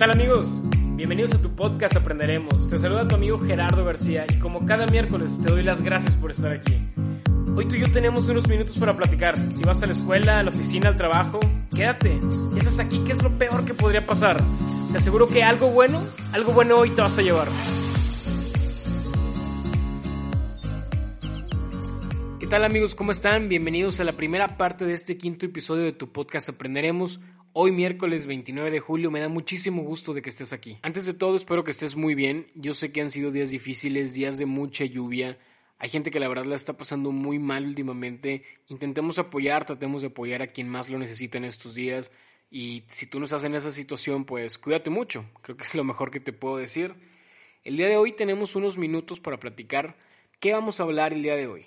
tal amigos? Bienvenidos a tu podcast Aprenderemos. Te saluda tu amigo Gerardo García y como cada miércoles te doy las gracias por estar aquí. Hoy tú y yo tenemos unos minutos para platicar. Si vas a la escuela, a la oficina, al trabajo, quédate. Y estás aquí, ¿qué es lo peor que podría pasar? Te aseguro que algo bueno, algo bueno hoy te vas a llevar. ¿Qué tal amigos? ¿Cómo están? Bienvenidos a la primera parte de este quinto episodio de tu podcast Aprenderemos. Hoy miércoles 29 de julio me da muchísimo gusto de que estés aquí. Antes de todo espero que estés muy bien. Yo sé que han sido días difíciles, días de mucha lluvia. Hay gente que la verdad la está pasando muy mal últimamente. Intentemos apoyar, tratemos de apoyar a quien más lo necesita en estos días. Y si tú no estás en esa situación, pues cuídate mucho. Creo que es lo mejor que te puedo decir. El día de hoy tenemos unos minutos para platicar. ¿Qué vamos a hablar el día de hoy?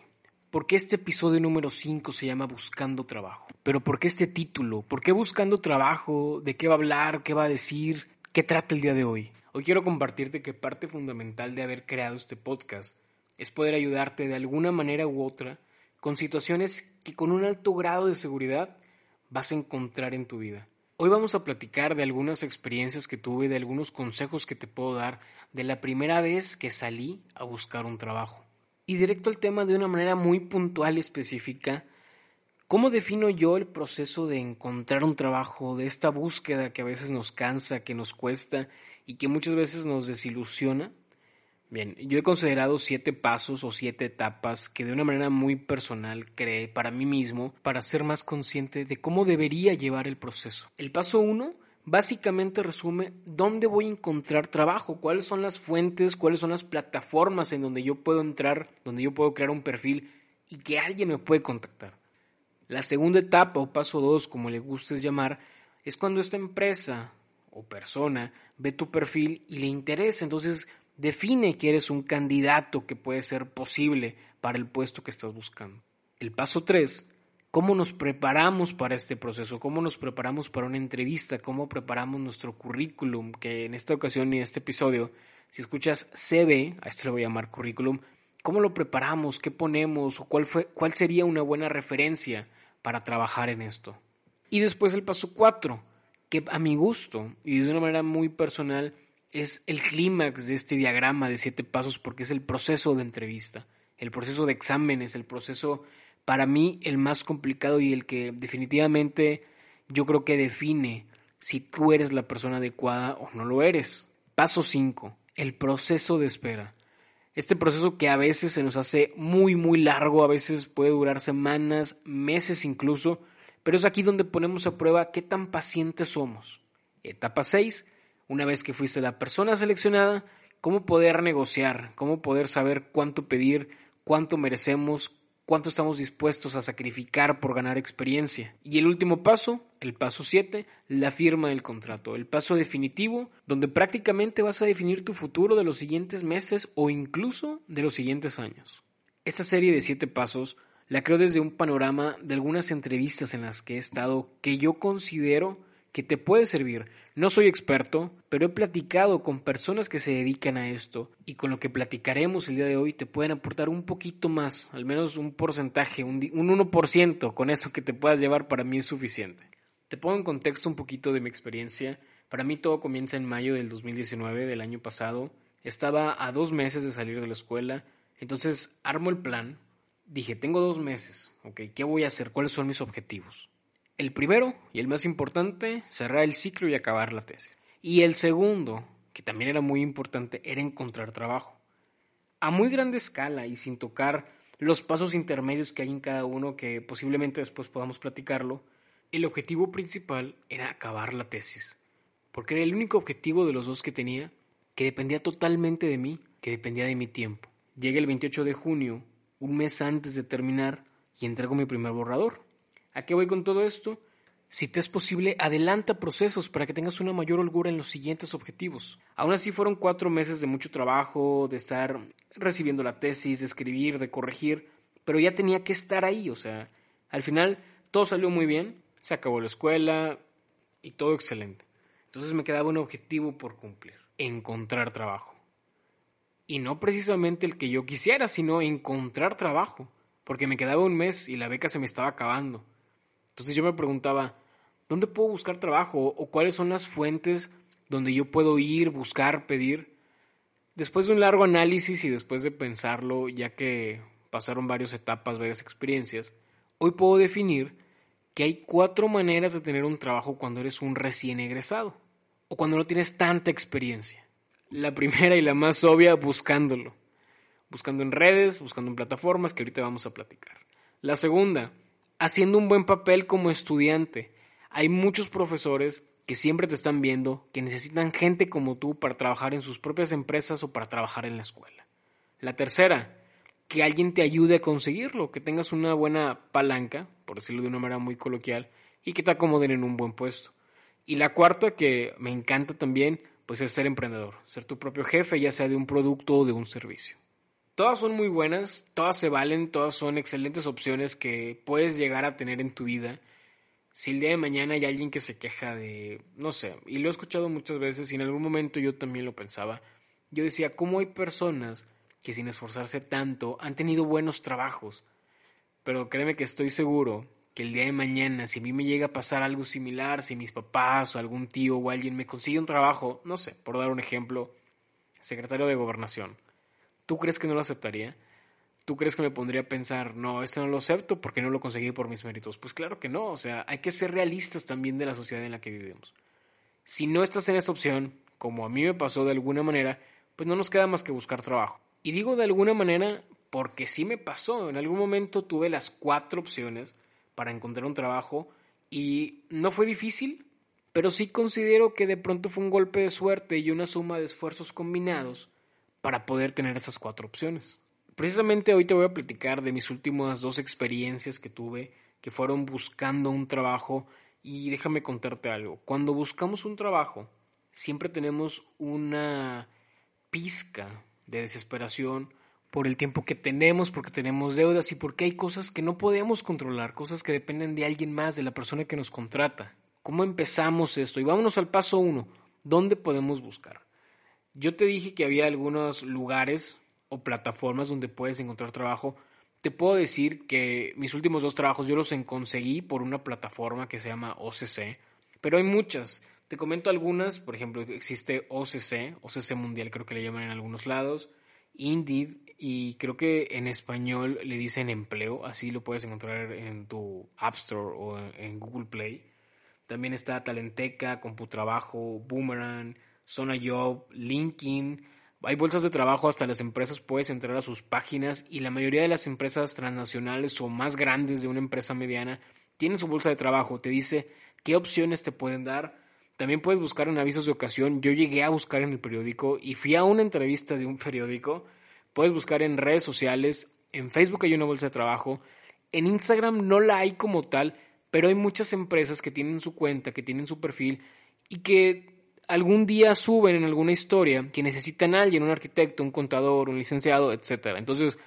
¿Por qué este episodio número 5 se llama Buscando Trabajo? Pero ¿por qué este título? ¿Por qué Buscando Trabajo? ¿De qué va a hablar? ¿Qué va a decir? ¿Qué trata el día de hoy? Hoy quiero compartirte que parte fundamental de haber creado este podcast es poder ayudarte de alguna manera u otra con situaciones que con un alto grado de seguridad vas a encontrar en tu vida. Hoy vamos a platicar de algunas experiencias que tuve, de algunos consejos que te puedo dar de la primera vez que salí a buscar un trabajo. Y directo al tema de una manera muy puntual y específica, ¿cómo defino yo el proceso de encontrar un trabajo, de esta búsqueda que a veces nos cansa, que nos cuesta y que muchas veces nos desilusiona? Bien, yo he considerado siete pasos o siete etapas que de una manera muy personal creé para mí mismo para ser más consciente de cómo debería llevar el proceso. El paso uno básicamente resume dónde voy a encontrar trabajo, cuáles son las fuentes, cuáles son las plataformas en donde yo puedo entrar, donde yo puedo crear un perfil y que alguien me puede contactar. La segunda etapa o paso dos, como le gustes llamar, es cuando esta empresa o persona ve tu perfil y le interesa, entonces define que eres un candidato que puede ser posible para el puesto que estás buscando. El paso tres cómo nos preparamos para este proceso, cómo nos preparamos para una entrevista, cómo preparamos nuestro currículum, que en esta ocasión y en este episodio, si escuchas CV, a esto le voy a llamar currículum, cómo lo preparamos, qué ponemos, o cuál, fue, cuál sería una buena referencia para trabajar en esto. Y después el paso cuatro, que a mi gusto y de una manera muy personal es el clímax de este diagrama de siete pasos porque es el proceso de entrevista, el proceso de exámenes, el proceso para mí el más complicado y el que definitivamente yo creo que define si tú eres la persona adecuada o no lo eres. Paso 5. El proceso de espera. Este proceso que a veces se nos hace muy muy largo, a veces puede durar semanas, meses incluso, pero es aquí donde ponemos a prueba qué tan pacientes somos. Etapa 6. Una vez que fuiste la persona seleccionada, cómo poder negociar, cómo poder saber cuánto pedir, cuánto merecemos, cuánto estamos dispuestos a sacrificar por ganar experiencia. Y el último paso, el paso 7, la firma del contrato, el paso definitivo, donde prácticamente vas a definir tu futuro de los siguientes meses o incluso de los siguientes años. Esta serie de siete pasos la creo desde un panorama de algunas entrevistas en las que he estado que yo considero que te puede servir. No soy experto, pero he platicado con personas que se dedican a esto y con lo que platicaremos el día de hoy te pueden aportar un poquito más, al menos un porcentaje, un, un 1%, con eso que te puedas llevar para mí es suficiente. Te pongo en contexto un poquito de mi experiencia. Para mí todo comienza en mayo del 2019, del año pasado. Estaba a dos meses de salir de la escuela, entonces armo el plan. Dije, tengo dos meses, ¿ok? ¿Qué voy a hacer? ¿Cuáles son mis objetivos? El primero, y el más importante, cerrar el ciclo y acabar la tesis. Y el segundo, que también era muy importante, era encontrar trabajo. A muy grande escala y sin tocar los pasos intermedios que hay en cada uno, que posiblemente después podamos platicarlo, el objetivo principal era acabar la tesis. Porque era el único objetivo de los dos que tenía, que dependía totalmente de mí, que dependía de mi tiempo. Llega el 28 de junio, un mes antes de terminar, y entrego mi primer borrador. ¿A qué voy con todo esto? Si te es posible, adelanta procesos para que tengas una mayor holgura en los siguientes objetivos. Aún así fueron cuatro meses de mucho trabajo, de estar recibiendo la tesis, de escribir, de corregir, pero ya tenía que estar ahí, o sea, al final todo salió muy bien, se acabó la escuela y todo excelente. Entonces me quedaba un objetivo por cumplir, encontrar trabajo. Y no precisamente el que yo quisiera, sino encontrar trabajo, porque me quedaba un mes y la beca se me estaba acabando. Entonces yo me preguntaba, ¿dónde puedo buscar trabajo o cuáles son las fuentes donde yo puedo ir, buscar, pedir. Después de un largo análisis y después de pensarlo, ya que pasaron varias etapas, varias experiencias, hoy puedo definir que hay cuatro maneras de tener un trabajo cuando eres un recién egresado o cuando no tienes tanta experiencia. La primera y la más obvia, buscándolo. Buscando en redes, buscando en plataformas que ahorita vamos a platicar. La segunda, haciendo un buen papel como estudiante. Hay muchos profesores que siempre te están viendo, que necesitan gente como tú para trabajar en sus propias empresas o para trabajar en la escuela. La tercera, que alguien te ayude a conseguirlo, que tengas una buena palanca, por decirlo de una manera muy coloquial, y que te acomoden en un buen puesto. Y la cuarta, que me encanta también, pues es ser emprendedor, ser tu propio jefe, ya sea de un producto o de un servicio. Todas son muy buenas, todas se valen, todas son excelentes opciones que puedes llegar a tener en tu vida. Si el día de mañana hay alguien que se queja de, no sé, y lo he escuchado muchas veces y en algún momento yo también lo pensaba, yo decía, ¿cómo hay personas que sin esforzarse tanto han tenido buenos trabajos? Pero créeme que estoy seguro que el día de mañana, si a mí me llega a pasar algo similar, si mis papás o algún tío o alguien me consigue un trabajo, no sé, por dar un ejemplo, secretario de gobernación, ¿tú crees que no lo aceptaría? ¿Tú crees que me pondría a pensar, no, esto no lo acepto porque no lo conseguí por mis méritos? Pues claro que no, o sea, hay que ser realistas también de la sociedad en la que vivimos. Si no estás en esa opción, como a mí me pasó de alguna manera, pues no nos queda más que buscar trabajo. Y digo de alguna manera porque sí me pasó, en algún momento tuve las cuatro opciones, para encontrar un trabajo y no fue difícil, pero sí considero que de pronto fue un golpe de suerte y una suma de esfuerzos combinados para poder tener esas cuatro opciones. Precisamente hoy te voy a platicar de mis últimas dos experiencias que tuve, que fueron buscando un trabajo y déjame contarte algo. Cuando buscamos un trabajo, siempre tenemos una pizca de desesperación por el tiempo que tenemos, porque tenemos deudas y porque hay cosas que no podemos controlar, cosas que dependen de alguien más, de la persona que nos contrata. ¿Cómo empezamos esto? Y vámonos al paso uno. ¿Dónde podemos buscar? Yo te dije que había algunos lugares o plataformas donde puedes encontrar trabajo. Te puedo decir que mis últimos dos trabajos yo los conseguí por una plataforma que se llama OCC, pero hay muchas. Te comento algunas, por ejemplo, existe OCC, OCC Mundial creo que le llaman en algunos lados, Indeed, y creo que en español le dicen empleo, así lo puedes encontrar en tu App Store o en Google Play. También está Talenteca, Computrabajo, Boomerang, Zona Job, LinkedIn. Hay bolsas de trabajo hasta las empresas, puedes entrar a sus páginas y la mayoría de las empresas transnacionales o más grandes de una empresa mediana tienen su bolsa de trabajo, te dice qué opciones te pueden dar. También puedes buscar en avisos de ocasión. Yo llegué a buscar en el periódico y fui a una entrevista de un periódico Puedes buscar en redes sociales, en Facebook hay una bolsa de trabajo, en Instagram no la hay como tal, pero hay muchas empresas que tienen su cuenta, que tienen su perfil y que algún día suben en alguna historia que necesitan a alguien, un arquitecto, un contador, un licenciado, etc. Entonces,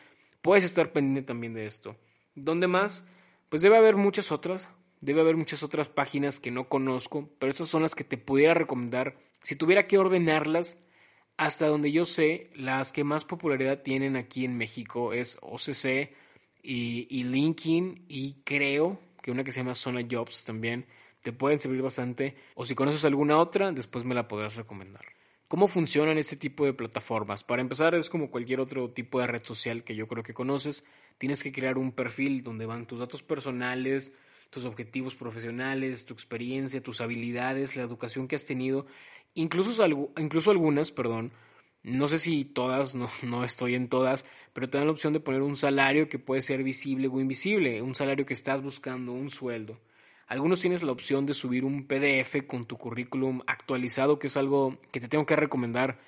puedes estar pendiente también de esto. ¿Dónde más? Pues debe haber muchas otras, debe haber muchas otras páginas que no conozco, pero estas son las que te pudiera recomendar. Si tuviera que ordenarlas, hasta donde yo sé, las que más popularidad tienen aquí en México es OCC y, y LinkedIn y creo que una que se llama Zona Jobs también te pueden servir bastante. O si conoces alguna otra, después me la podrás recomendar. ¿Cómo funcionan este tipo de plataformas? Para empezar, es como cualquier otro tipo de red social que yo creo que conoces. Tienes que crear un perfil donde van tus datos personales, tus objetivos profesionales, tu experiencia, tus habilidades, la educación que has tenido Incluso, algunas, perdón, no sé si todas, no, no estoy en todas, pero te dan la opción de poner un salario que puede ser visible o invisible, un salario que estás buscando, un sueldo. Algunos tienes la opción de subir un PDF con tu currículum actualizado, que es algo que te tengo que recomendar.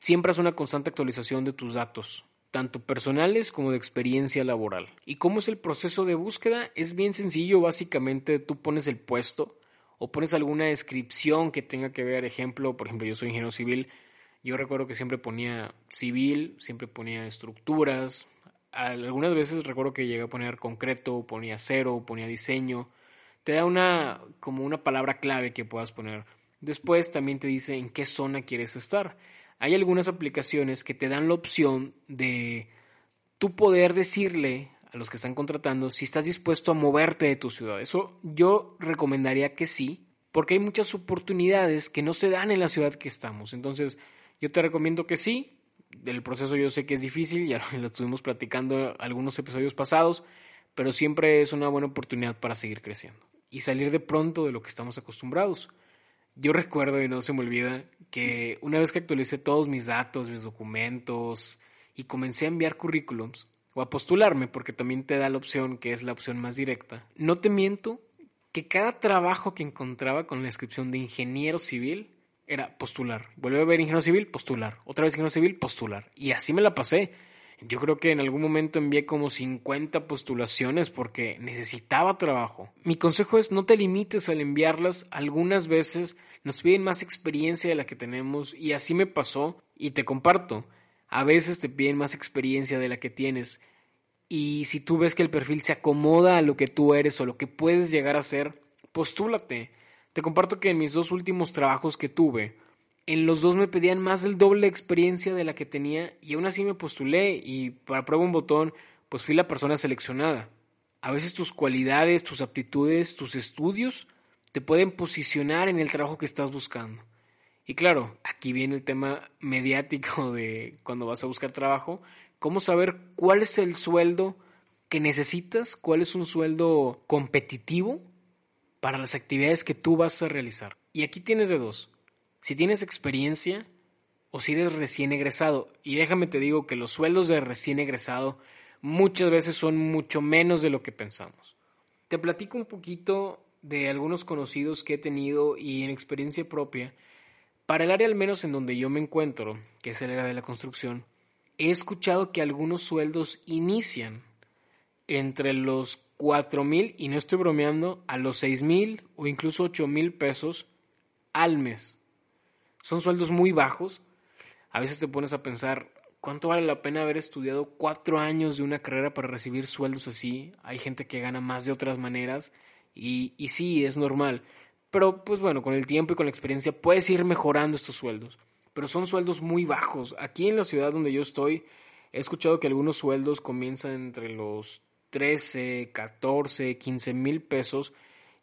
Siempre haz una constante actualización de tus datos, tanto personales como de experiencia laboral. ¿Y cómo es el proceso de búsqueda? Es bien sencillo, básicamente tú pones el puesto, o pones alguna descripción que tenga que ver, ejemplo, por ejemplo, yo soy ingeniero civil, yo recuerdo que siempre ponía civil, siempre ponía estructuras, algunas veces recuerdo que llegué a poner concreto, ponía cero, ponía diseño, te da una como una palabra clave que puedas poner. Después también te dice en qué zona quieres estar. Hay algunas aplicaciones que te dan la opción de tú poder decirle a los que están contratando si estás dispuesto a moverte de tu ciudad. Eso yo recomendaría que sí, porque hay muchas oportunidades que no se dan en la ciudad que estamos. Entonces, yo te recomiendo que sí. El proceso yo sé que es difícil, ya lo estuvimos platicando algunos episodios pasados, pero siempre es una buena oportunidad para seguir creciendo y salir de pronto de lo que estamos acostumbrados. Yo recuerdo y no se me olvida que una vez que actualicé todos mis datos, mis documentos y comencé a enviar currículums o a postularme, porque también te da la opción que es la opción más directa, no te miento que cada trabajo que encontraba con la descripción de ingeniero civil era postular. Vuelve a ver ingeniero civil, postular. Otra vez ingeniero civil, postular. Y así me la pasé. Yo creo que en algún momento envié como 50 postulaciones porque necesitaba trabajo. Mi consejo es no te limites al enviarlas. Algunas veces nos piden más experiencia de la que tenemos y así me pasó y te comparto. A veces te piden más experiencia de la que tienes y si tú ves que el perfil se acomoda a lo que tú eres o lo que puedes llegar a ser, postúlate. Te comparto que en mis dos últimos trabajos que tuve, en los dos me pedían más del doble de experiencia de la que tenía y aún así me postulé y para prueba un botón, pues fui la persona seleccionada. A veces tus cualidades, tus aptitudes, tus estudios te pueden posicionar en el trabajo que estás buscando. Y claro, aquí viene el tema mediático de cuando vas a buscar trabajo, cómo saber cuál es el sueldo que necesitas, cuál es un sueldo competitivo para las actividades que tú vas a realizar. Y aquí tienes de dos. Si tienes experiencia o si eres recién egresado. Y déjame te digo que los sueldos de recién egresado muchas veces son mucho menos de lo que pensamos. Te platico un poquito de algunos conocidos que he tenido y en experiencia propia. Para el área al menos en donde yo me encuentro, que es el área de la construcción, he escuchado que algunos sueldos inician entre los cuatro mil, y no estoy bromeando, a los seis mil o incluso ocho mil pesos al mes. Son sueldos muy bajos. A veces te pones a pensar, ¿cuánto vale la pena haber estudiado cuatro años de una carrera para recibir sueldos así? Hay gente que gana más de otras maneras y, y sí, es normal. Pero pues bueno, con el tiempo y con la experiencia puedes ir mejorando estos sueldos pero son sueldos muy bajos. Aquí en la ciudad donde yo estoy, he escuchado que algunos sueldos comienzan entre los 13, 14, 15 mil pesos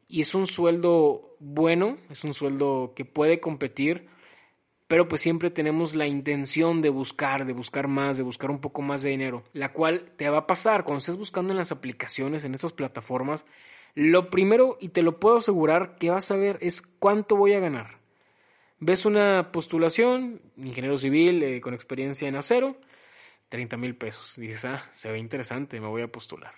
y es un sueldo bueno, es un sueldo que puede competir, pero pues siempre tenemos la intención de buscar, de buscar más, de buscar un poco más de dinero, la cual te va a pasar cuando estés buscando en las aplicaciones, en estas plataformas. Lo primero, y te lo puedo asegurar, que vas a ver es cuánto voy a ganar. Ves una postulación, ingeniero civil eh, con experiencia en acero, 30 mil pesos. Dices, ah, se ve interesante, me voy a postular.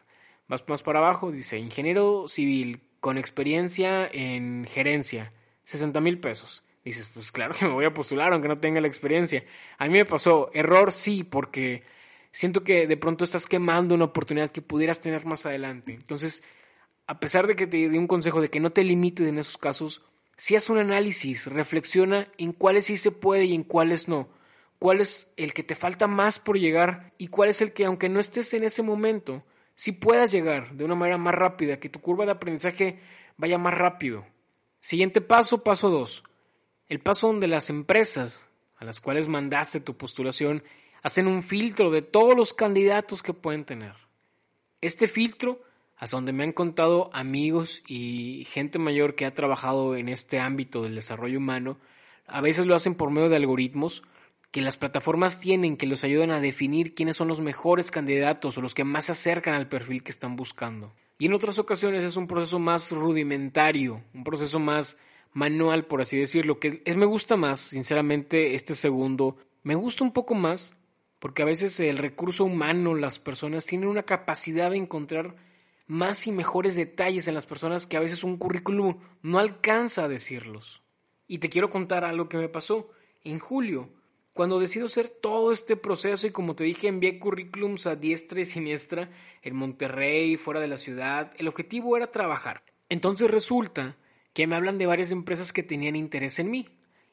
Vas más para abajo, dice, ingeniero civil con experiencia en gerencia, 60 mil pesos. Dices, pues claro que me voy a postular aunque no tenga la experiencia. A mí me pasó, error sí, porque siento que de pronto estás quemando una oportunidad que pudieras tener más adelante. Entonces, a pesar de que te di un consejo de que no te limites en esos casos, si haz un análisis, reflexiona en cuáles sí se puede y en cuáles no. Cuál es el que te falta más por llegar y cuál es el que, aunque no estés en ese momento, sí puedas llegar de una manera más rápida, que tu curva de aprendizaje vaya más rápido. Siguiente paso, paso 2. El paso donde las empresas a las cuales mandaste tu postulación hacen un filtro de todos los candidatos que pueden tener. Este filtro hasta donde me han contado amigos y gente mayor que ha trabajado en este ámbito del desarrollo humano, a veces lo hacen por medio de algoritmos que las plataformas tienen que los ayudan a definir quiénes son los mejores candidatos o los que más se acercan al perfil que están buscando. Y en otras ocasiones es un proceso más rudimentario, un proceso más manual, por así decirlo, que es, me gusta más, sinceramente, este segundo, me gusta un poco más porque a veces el recurso humano, las personas tienen una capacidad de encontrar más y mejores detalles en las personas que a veces un currículum no alcanza a decirlos. Y te quiero contar algo que me pasó en julio, cuando decido hacer todo este proceso y como te dije envié currículums a diestra y siniestra en Monterrey, fuera de la ciudad, el objetivo era trabajar. Entonces resulta que me hablan de varias empresas que tenían interés en mí.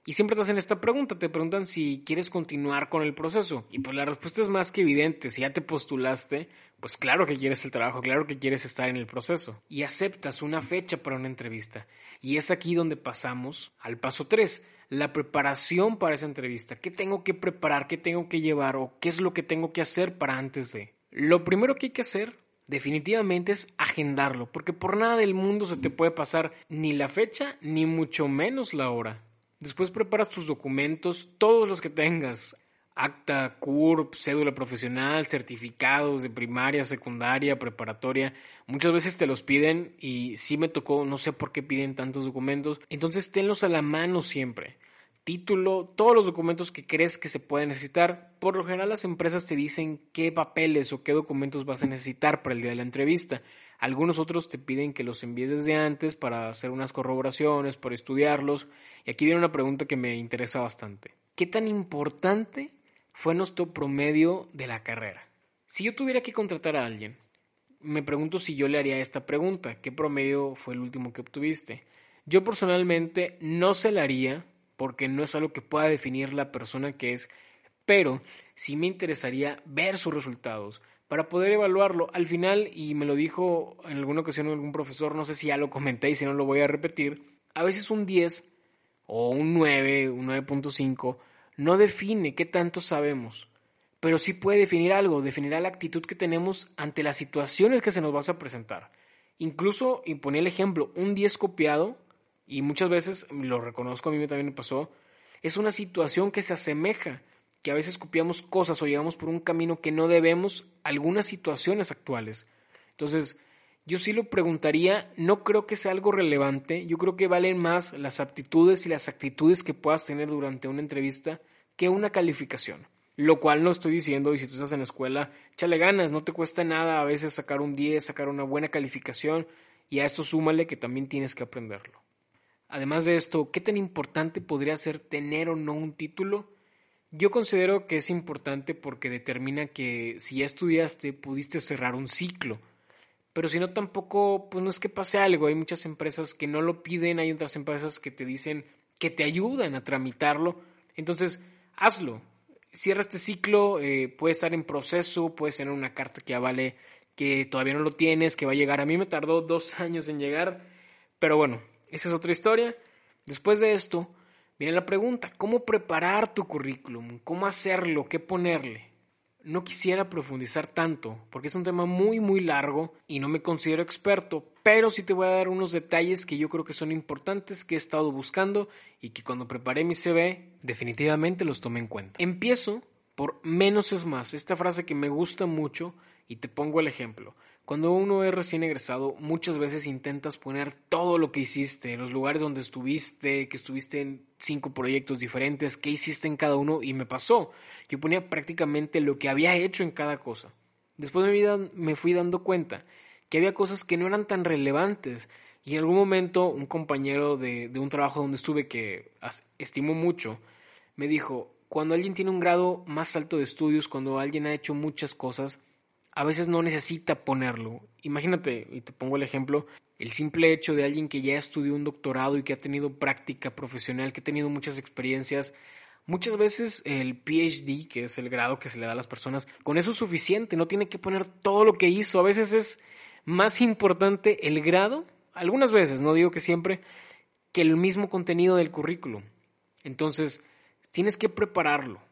Y siempre te hacen esta pregunta, te preguntan si quieres continuar con el proceso. Y pues la respuesta es más que evidente, si ya te postulaste, pues claro que quieres el trabajo, claro que quieres estar en el proceso. Y aceptas una fecha para una entrevista. Y es aquí donde pasamos al paso 3, la preparación para esa entrevista. ¿Qué tengo que preparar? ¿Qué tengo que llevar? ¿O qué es lo que tengo que hacer para antes de? Lo primero que hay que hacer definitivamente es agendarlo, porque por nada del mundo se te puede pasar ni la fecha, ni mucho menos la hora. Después preparas tus documentos, todos los que tengas, acta, CURP, cédula profesional, certificados de primaria, secundaria, preparatoria. Muchas veces te los piden y sí me tocó, no sé por qué piden tantos documentos. Entonces tenlos a la mano siempre. Título, todos los documentos que crees que se pueden necesitar. Por lo general las empresas te dicen qué papeles o qué documentos vas a necesitar para el día de la entrevista. Algunos otros te piden que los envíes desde antes para hacer unas corroboraciones, para estudiarlos. Y aquí viene una pregunta que me interesa bastante. ¿Qué tan importante fue nuestro promedio de la carrera. Si yo tuviera que contratar a alguien, me pregunto si yo le haría esta pregunta, ¿qué promedio fue el último que obtuviste? Yo personalmente no se la haría porque no es algo que pueda definir la persona que es, pero sí me interesaría ver sus resultados para poder evaluarlo. Al final, y me lo dijo en alguna ocasión algún profesor, no sé si ya lo comenté y si no lo voy a repetir, a veces un 10 o un 9, un 9.5 no define qué tanto sabemos, pero sí puede definir algo, definirá la actitud que tenemos ante las situaciones que se nos vas a presentar. Incluso, y ponía el ejemplo, un 10 copiado, y muchas veces lo reconozco, a mí también me pasó, es una situación que se asemeja, que a veces copiamos cosas o llegamos por un camino que no debemos algunas situaciones actuales. Entonces, yo sí lo preguntaría, no creo que sea algo relevante, yo creo que valen más las aptitudes y las actitudes que puedas tener durante una entrevista que una calificación. Lo cual no estoy diciendo, y si tú estás en la escuela, échale ganas, no te cuesta nada a veces sacar un 10, sacar una buena calificación, y a esto súmale que también tienes que aprenderlo. Además de esto, ¿qué tan importante podría ser tener o no un título? Yo considero que es importante porque determina que si ya estudiaste, pudiste cerrar un ciclo. Pero si no tampoco, pues no es que pase algo, hay muchas empresas que no lo piden, hay otras empresas que te dicen que te ayudan a tramitarlo, entonces hazlo, cierra este ciclo, eh, puede estar en proceso, puedes tener una carta que avale que todavía no lo tienes, que va a llegar, a mí me tardó dos años en llegar, pero bueno, esa es otra historia. Después de esto, viene la pregunta, ¿cómo preparar tu currículum? ¿Cómo hacerlo? ¿Qué ponerle? no quisiera profundizar tanto, porque es un tema muy, muy largo y no me considero experto, pero sí te voy a dar unos detalles que yo creo que son importantes, que he estado buscando y que cuando preparé mi CV definitivamente los tomé en cuenta. Empiezo por menos es más, esta frase que me gusta mucho y te pongo el ejemplo. Cuando uno es recién egresado, muchas veces intentas poner todo lo que hiciste, los lugares donde estuviste, que estuviste en cinco proyectos diferentes, qué hiciste en cada uno, y me pasó. Yo ponía prácticamente lo que había hecho en cada cosa. Después de mi vida me fui dando cuenta que había cosas que no eran tan relevantes. Y en algún momento un compañero de, de un trabajo donde estuve que estimo mucho, me dijo, cuando alguien tiene un grado más alto de estudios, cuando alguien ha hecho muchas cosas, a veces no necesita ponerlo. Imagínate, y te pongo el ejemplo, el simple hecho de alguien que ya estudió un doctorado y que ha tenido práctica profesional, que ha tenido muchas experiencias, muchas veces el PhD, que es el grado que se le da a las personas, con eso es suficiente, no tiene que poner todo lo que hizo. A veces es más importante el grado, algunas veces, no digo que siempre, que el mismo contenido del currículum. Entonces, tienes que prepararlo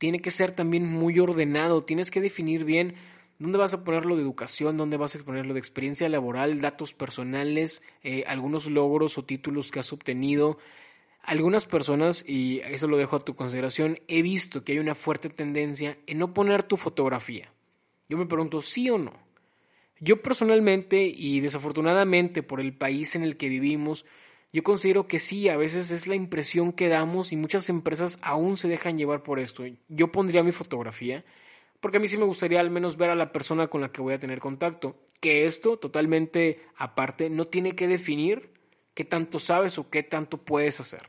tiene que ser también muy ordenado, tienes que definir bien dónde vas a ponerlo de educación, dónde vas a ponerlo de experiencia laboral, datos personales, eh, algunos logros o títulos que has obtenido. Algunas personas, y eso lo dejo a tu consideración, he visto que hay una fuerte tendencia en no poner tu fotografía. Yo me pregunto, ¿sí o no? Yo personalmente y desafortunadamente por el país en el que vivimos, yo considero que sí, a veces es la impresión que damos y muchas empresas aún se dejan llevar por esto. Yo pondría mi fotografía porque a mí sí me gustaría al menos ver a la persona con la que voy a tener contacto. Que esto, totalmente aparte, no tiene que definir qué tanto sabes o qué tanto puedes hacer.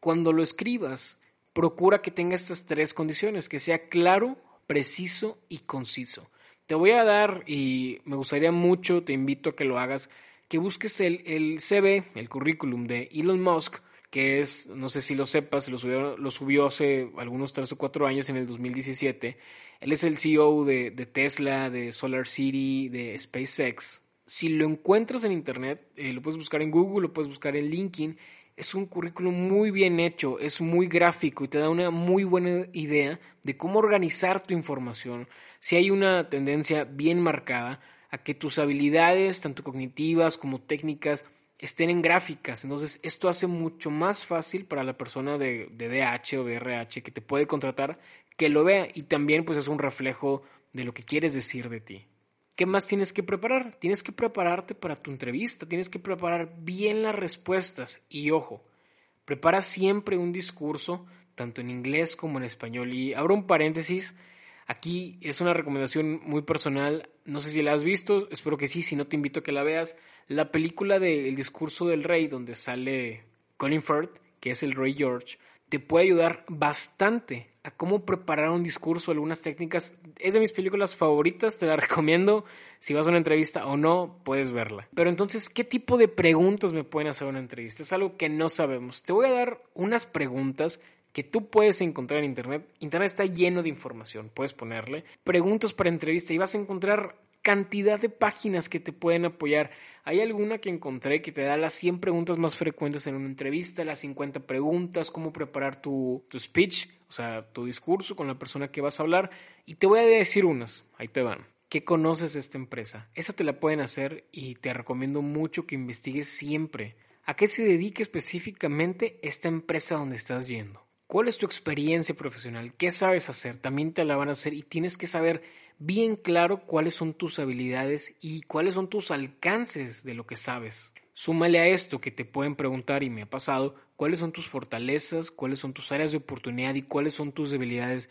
Cuando lo escribas, procura que tenga estas tres condiciones, que sea claro, preciso y conciso. Te voy a dar, y me gustaría mucho, te invito a que lo hagas, que busques el, el CV, el currículum de Elon Musk, que es, no sé si lo sepas, lo subió, lo subió hace algunos tres o cuatro años, en el 2017. Él es el CEO de, de Tesla, de Solar City, de SpaceX. Si lo encuentras en Internet, eh, lo puedes buscar en Google, lo puedes buscar en LinkedIn. Es un currículum muy bien hecho, es muy gráfico y te da una muy buena idea de cómo organizar tu información. Si hay una tendencia bien marcada, a que tus habilidades, tanto cognitivas como técnicas, estén en gráficas. Entonces, esto hace mucho más fácil para la persona de, DH o de RH que te puede contratar que lo vea y también pues es un reflejo de lo que quieres decir de ti. ¿Qué más tienes que preparar? Tienes que prepararte para tu entrevista, tienes que preparar bien las respuestas y ojo, prepara siempre un discurso tanto en inglés como en español y abro un paréntesis, aquí es una recomendación muy personal, no sé si la has visto, espero que sí, si no te invito a que la veas, la película de El discurso del rey donde sale Colin Firth, que es el rey George, te puede ayudar bastante a cómo preparar un discurso, algunas técnicas. Es de mis películas favoritas, te la recomiendo. Si vas a una entrevista o no, puedes verla. Pero entonces, ¿qué tipo de preguntas me pueden hacer una entrevista? Es algo que no sabemos. Te voy a dar unas preguntas que tú puedes encontrar en Internet. Internet está lleno de información, puedes ponerle preguntas para entrevista y vas a encontrar cantidad de páginas que te pueden apoyar. Hay alguna que encontré que te da las 100 preguntas más frecuentes en una entrevista, las 50 preguntas, cómo preparar tu, tu speech, o sea, tu discurso con la persona que vas a hablar. Y te voy a decir unas, ahí te van. ¿Qué conoces de esta empresa? Esa te la pueden hacer y te recomiendo mucho que investigues siempre. ¿A qué se dedica específicamente esta empresa donde estás yendo? ¿Cuál es tu experiencia profesional? ¿Qué sabes hacer? También te la van a hacer y tienes que saber bien claro cuáles son tus habilidades y cuáles son tus alcances de lo que sabes. Súmale a esto que te pueden preguntar, y me ha pasado, cuáles son tus fortalezas, cuáles son tus áreas de oportunidad y cuáles son tus debilidades.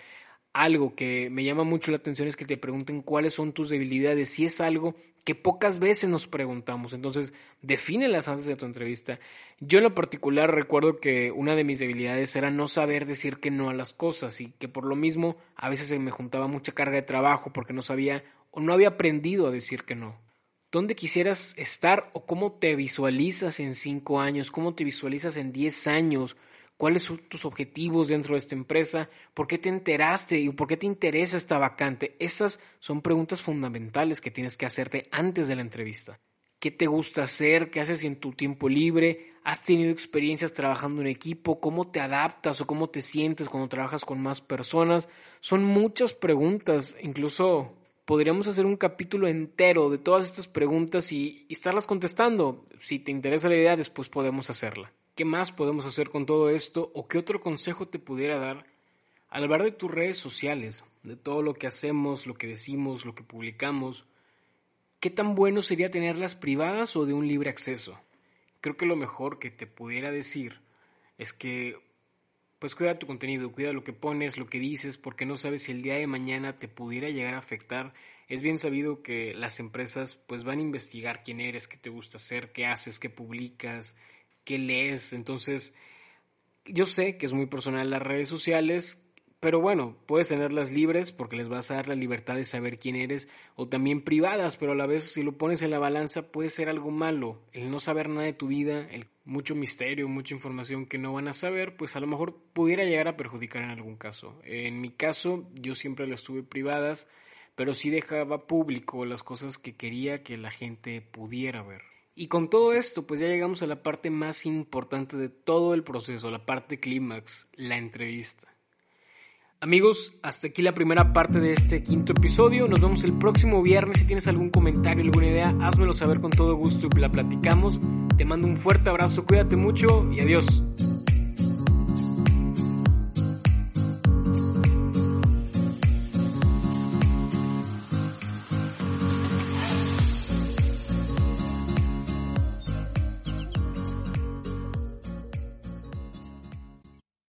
Algo que me llama mucho la atención es que te pregunten cuáles son tus debilidades, si es algo que pocas veces nos preguntamos. Entonces, defínelas antes de tu entrevista. Yo en lo particular recuerdo que una de mis debilidades era no saber decir que no a las cosas y que por lo mismo a veces se me juntaba mucha carga de trabajo porque no sabía o no había aprendido a decir que no. ¿Dónde quisieras estar o cómo te visualizas en cinco años? ¿Cómo te visualizas en diez años? ¿Cuáles son tus objetivos dentro de esta empresa? ¿Por qué te enteraste y por qué te interesa esta vacante? Esas son preguntas fundamentales que tienes que hacerte antes de la entrevista. ¿Qué te gusta hacer? ¿Qué haces en tu tiempo libre? ¿Has tenido experiencias trabajando en equipo? ¿Cómo te adaptas o cómo te sientes cuando trabajas con más personas? Son muchas preguntas, incluso podríamos hacer un capítulo entero de todas estas preguntas y, y estarlas contestando. Si te interesa la idea, después podemos hacerla. ¿Qué más podemos hacer con todo esto? ¿O qué otro consejo te pudiera dar al hablar de tus redes sociales, de todo lo que hacemos, lo que decimos, lo que publicamos? ¿Qué tan bueno sería tenerlas privadas o de un libre acceso? Creo que lo mejor que te pudiera decir es que pues cuida tu contenido, cuida lo que pones, lo que dices, porque no sabes si el día de mañana te pudiera llegar a afectar. Es bien sabido que las empresas pues van a investigar quién eres, qué te gusta hacer, qué haces, qué publicas, qué lees. Entonces, yo sé que es muy personal las redes sociales, pero bueno, puedes tenerlas libres porque les vas a dar la libertad de saber quién eres, o también privadas, pero a la vez si lo pones en la balanza puede ser algo malo. El no saber nada de tu vida, el mucho misterio, mucha información que no van a saber, pues a lo mejor pudiera llegar a perjudicar en algún caso. En mi caso, yo siempre las tuve privadas, pero sí dejaba público las cosas que quería que la gente pudiera ver. Y con todo esto, pues ya llegamos a la parte más importante de todo el proceso, la parte clímax, la entrevista. Amigos, hasta aquí la primera parte de este quinto episodio. Nos vemos el próximo viernes. Si tienes algún comentario, alguna idea, házmelo saber con todo gusto y la platicamos. Te mando un fuerte abrazo, cuídate mucho y adiós.